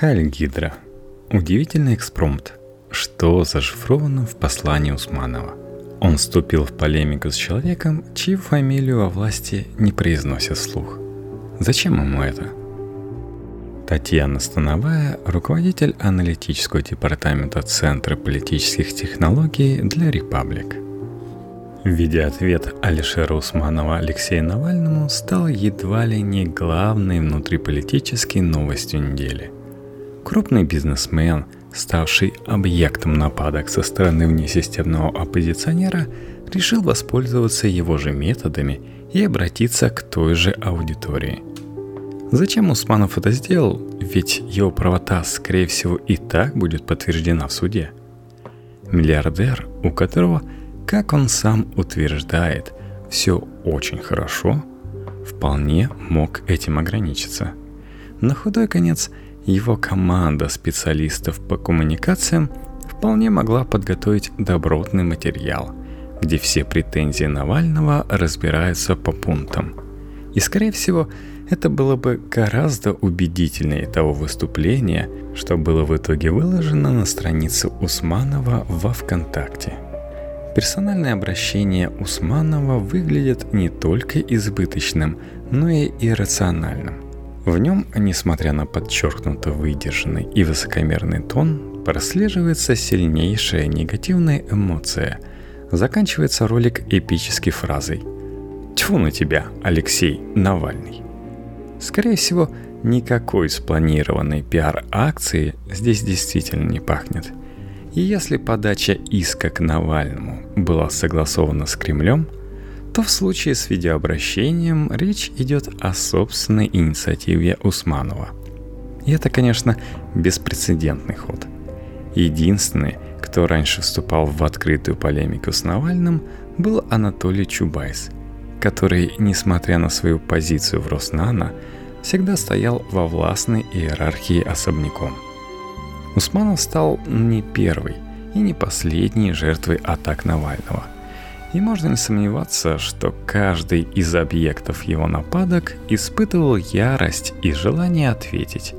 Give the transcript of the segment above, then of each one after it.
Хайль Гидра. Удивительный экспромт. Что зашифровано в послании Усманова? Он вступил в полемику с человеком, чью фамилию во власти не произносят вслух. Зачем ему это? Татьяна Становая, руководитель аналитического департамента Центра политических технологий для Репаблик. В виде Алишера Усманова Алексею Навальному стал едва ли не главной внутриполитической новостью недели. Крупный бизнесмен, ставший объектом нападок со стороны внесистемного оппозиционера, решил воспользоваться его же методами и обратиться к той же аудитории – Зачем Усманов это сделал? Ведь его правота, скорее всего, и так будет подтверждена в суде. Миллиардер, у которого, как он сам утверждает, все очень хорошо, вполне мог этим ограничиться. На худой конец его команда специалистов по коммуникациям вполне могла подготовить добротный материал, где все претензии Навального разбираются по пунктам. И, скорее всего, это было бы гораздо убедительнее того выступления, что было в итоге выложено на странице Усманова во ВКонтакте. Персональное обращение Усманова выглядит не только избыточным, но и иррациональным. В нем, несмотря на подчеркнуто выдержанный и высокомерный тон, прослеживается сильнейшая негативная эмоция. Заканчивается ролик эпической фразой «Тьфу на тебя, Алексей Навальный». Скорее всего, никакой спланированной пиар-акции здесь действительно не пахнет. И если подача иска к Навальному была согласована с Кремлем, то в случае с видеообращением речь идет о собственной инициативе Усманова. И это, конечно, беспрецедентный ход. Единственный, кто раньше вступал в открытую полемику с Навальным, был Анатолий Чубайс – который, несмотря на свою позицию в Роснано, всегда стоял во властной иерархии особняком. Усманов стал не первой и не последней жертвой атак Навального. И можно не сомневаться, что каждый из объектов его нападок испытывал ярость и желание ответить.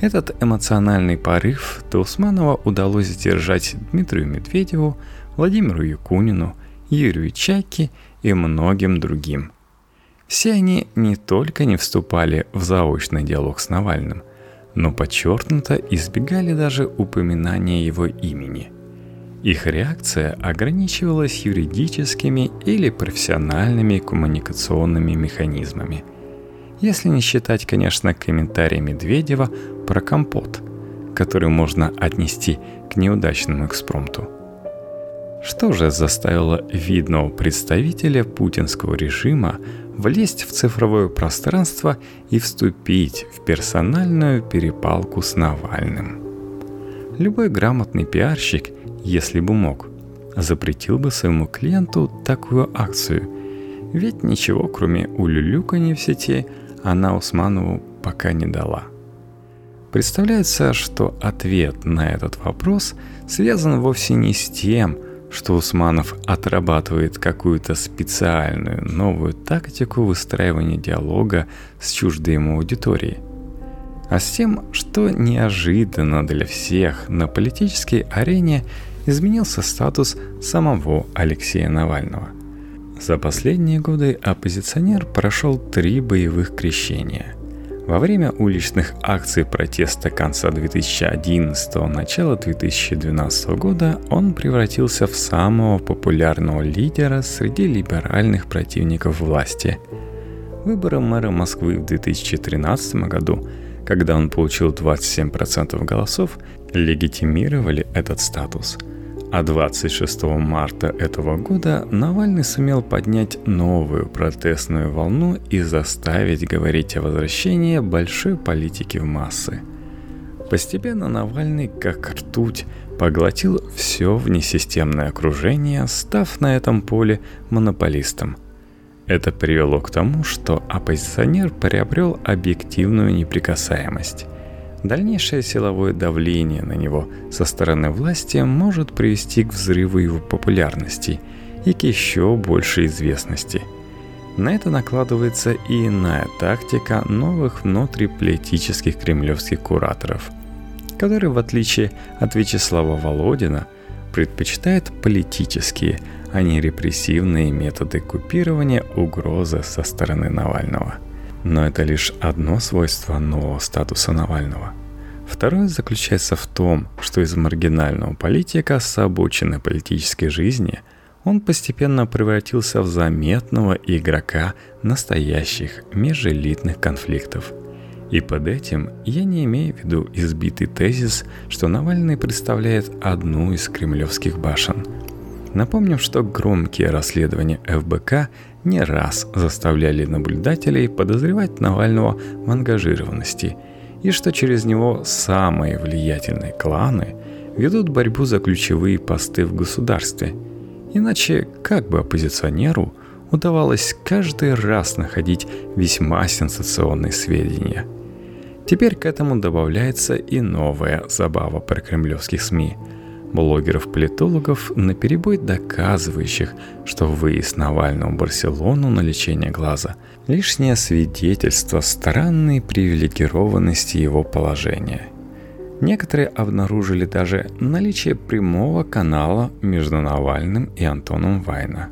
Этот эмоциональный порыв до Усманова удалось сдержать Дмитрию Медведеву, Владимиру Якунину, Юрию Чайке – и многим другим. Все они не только не вступали в заочный диалог с Навальным, но подчеркнуто избегали даже упоминания его имени. Их реакция ограничивалась юридическими или профессиональными коммуникационными механизмами. Если не считать, конечно, комментарий Медведева про компот, который можно отнести к неудачному экспромту – что же заставило видного представителя путинского режима влезть в цифровое пространство и вступить в персональную перепалку с Навальным? Любой грамотный пиарщик, если бы мог, запретил бы своему клиенту такую акцию, ведь ничего кроме улюлюканья в сети она Усманову пока не дала. Представляется, что ответ на этот вопрос связан вовсе не с тем, что Усманов отрабатывает какую-то специальную новую тактику выстраивания диалога с чуждой ему аудиторией, а с тем, что неожиданно для всех на политической арене изменился статус самого Алексея Навального. За последние годы оппозиционер прошел три боевых крещения – во время уличных акций протеста конца 2011 начала 2012 года он превратился в самого популярного лидера среди либеральных противников власти. Выборы мэра Москвы в 2013 году, когда он получил 27% голосов, легитимировали этот статус – а 26 марта этого года Навальный сумел поднять новую протестную волну и заставить говорить о возвращении большой политики в массы. Постепенно Навальный, как ртуть, поглотил все внесистемное окружение, став на этом поле монополистом. Это привело к тому, что оппозиционер приобрел объективную неприкасаемость – Дальнейшее силовое давление на него со стороны власти может привести к взрыву его популярности и к еще большей известности. На это накладывается и иная тактика новых внутриполитических кремлевских кураторов, которые, в отличие от Вячеслава Володина, предпочитают политические, а не репрессивные методы купирования угрозы со стороны Навального. Но это лишь одно свойство нового статуса Навального. Второе заключается в том, что из маргинального политика с обочины политической жизни он постепенно превратился в заметного игрока настоящих межэлитных конфликтов. И под этим я не имею в виду избитый тезис, что Навальный представляет одну из кремлевских башен. Напомним, что громкие расследования ФБК не раз заставляли наблюдателей подозревать Навального в ангажированности – и что через него самые влиятельные кланы ведут борьбу за ключевые посты в государстве. Иначе как бы оппозиционеру удавалось каждый раз находить весьма сенсационные сведения. Теперь к этому добавляется и новая забава про кремлевских СМИ – блогеров-политологов, на перебой доказывающих, что выезд Навального в Барселону на лечение глаза – лишнее свидетельство странной привилегированности его положения. Некоторые обнаружили даже наличие прямого канала между Навальным и Антоном Вайна.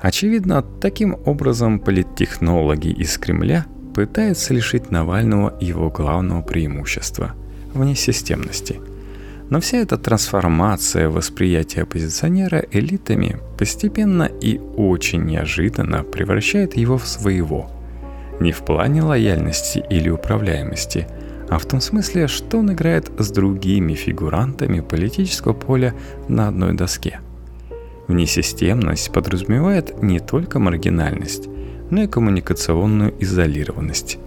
Очевидно, таким образом политтехнологи из Кремля пытаются лишить Навального его главного преимущества – внесистемности – но вся эта трансформация восприятия оппозиционера элитами постепенно и очень неожиданно превращает его в своего. Не в плане лояльности или управляемости, а в том смысле, что он играет с другими фигурантами политического поля на одной доске. Внесистемность подразумевает не только маргинальность, но и коммуникационную изолированность.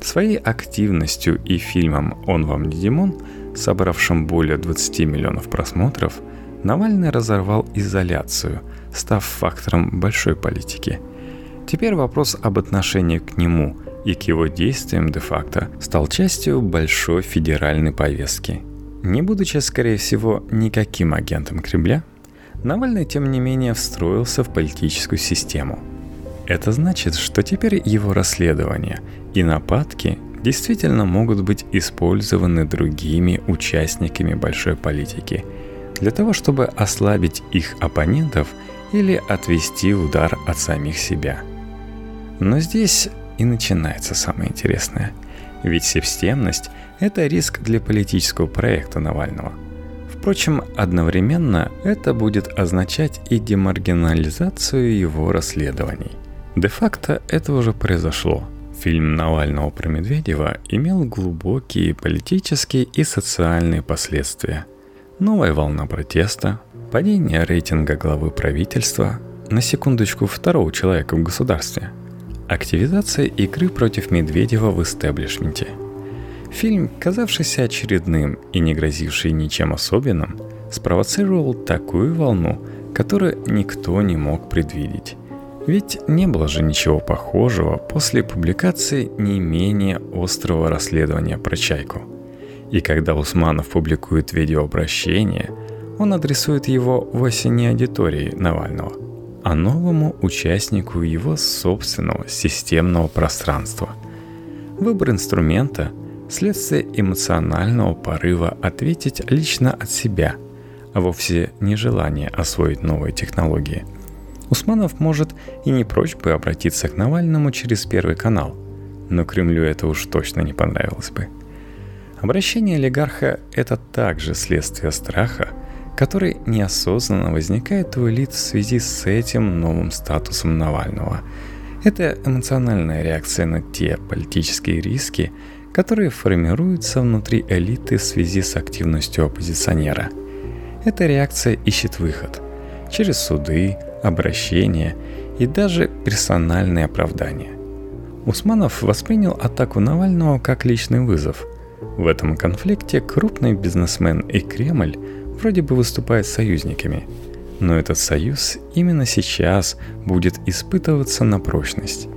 Своей активностью и фильмом «Он вам не Димон» собравшим более 20 миллионов просмотров, Навальный разорвал изоляцию, став фактором большой политики. Теперь вопрос об отношении к нему и к его действиям де-факто стал частью большой федеральной повестки. Не будучи, скорее всего, никаким агентом Кремля, Навальный, тем не менее, встроился в политическую систему. Это значит, что теперь его расследования и нападки действительно могут быть использованы другими участниками большой политики для того, чтобы ослабить их оппонентов или отвести удар от самих себя. Но здесь и начинается самое интересное. Ведь системность – это риск для политического проекта Навального. Впрочем, одновременно это будет означать и демаргинализацию его расследований. Де-факто это уже произошло – Фильм Навального про Медведева имел глубокие политические и социальные последствия. Новая волна протеста, падение рейтинга главы правительства, на секундочку второго человека в государстве, активизация игры против Медведева в истеблишменте. Фильм, казавшийся очередным и не грозивший ничем особенным, спровоцировал такую волну, которую никто не мог предвидеть – ведь не было же ничего похожего после публикации не менее острого расследования про Чайку. И когда Усманов публикует видеообращение, он адресует его вовсе не аудитории Навального, а новому участнику его собственного системного пространства. Выбор инструмента – следствие эмоционального порыва ответить лично от себя, а вовсе не желание освоить новые технологии – Усманов может и не прочь бы обратиться к Навальному через Первый канал, но Кремлю это уж точно не понравилось бы. Обращение олигарха – это также следствие страха, который неосознанно возникает у элит в связи с этим новым статусом Навального. Это эмоциональная реакция на те политические риски, которые формируются внутри элиты в связи с активностью оппозиционера. Эта реакция ищет выход через суды, обращение и даже персональные оправдания. Усманов воспринял атаку Навального как личный вызов. В этом конфликте крупный бизнесмен и Кремль вроде бы выступают союзниками, но этот союз именно сейчас будет испытываться на прочность.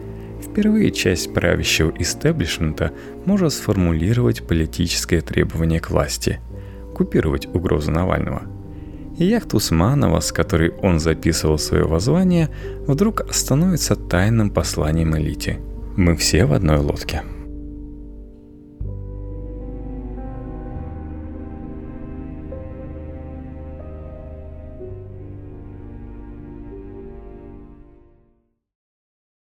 Впервые часть правящего истеблишмента может сформулировать политическое требование к власти – купировать угрозу Навального – и яхта Усманова, с которой он записывал свое воззвание, вдруг становится тайным посланием элите. Мы все в одной лодке.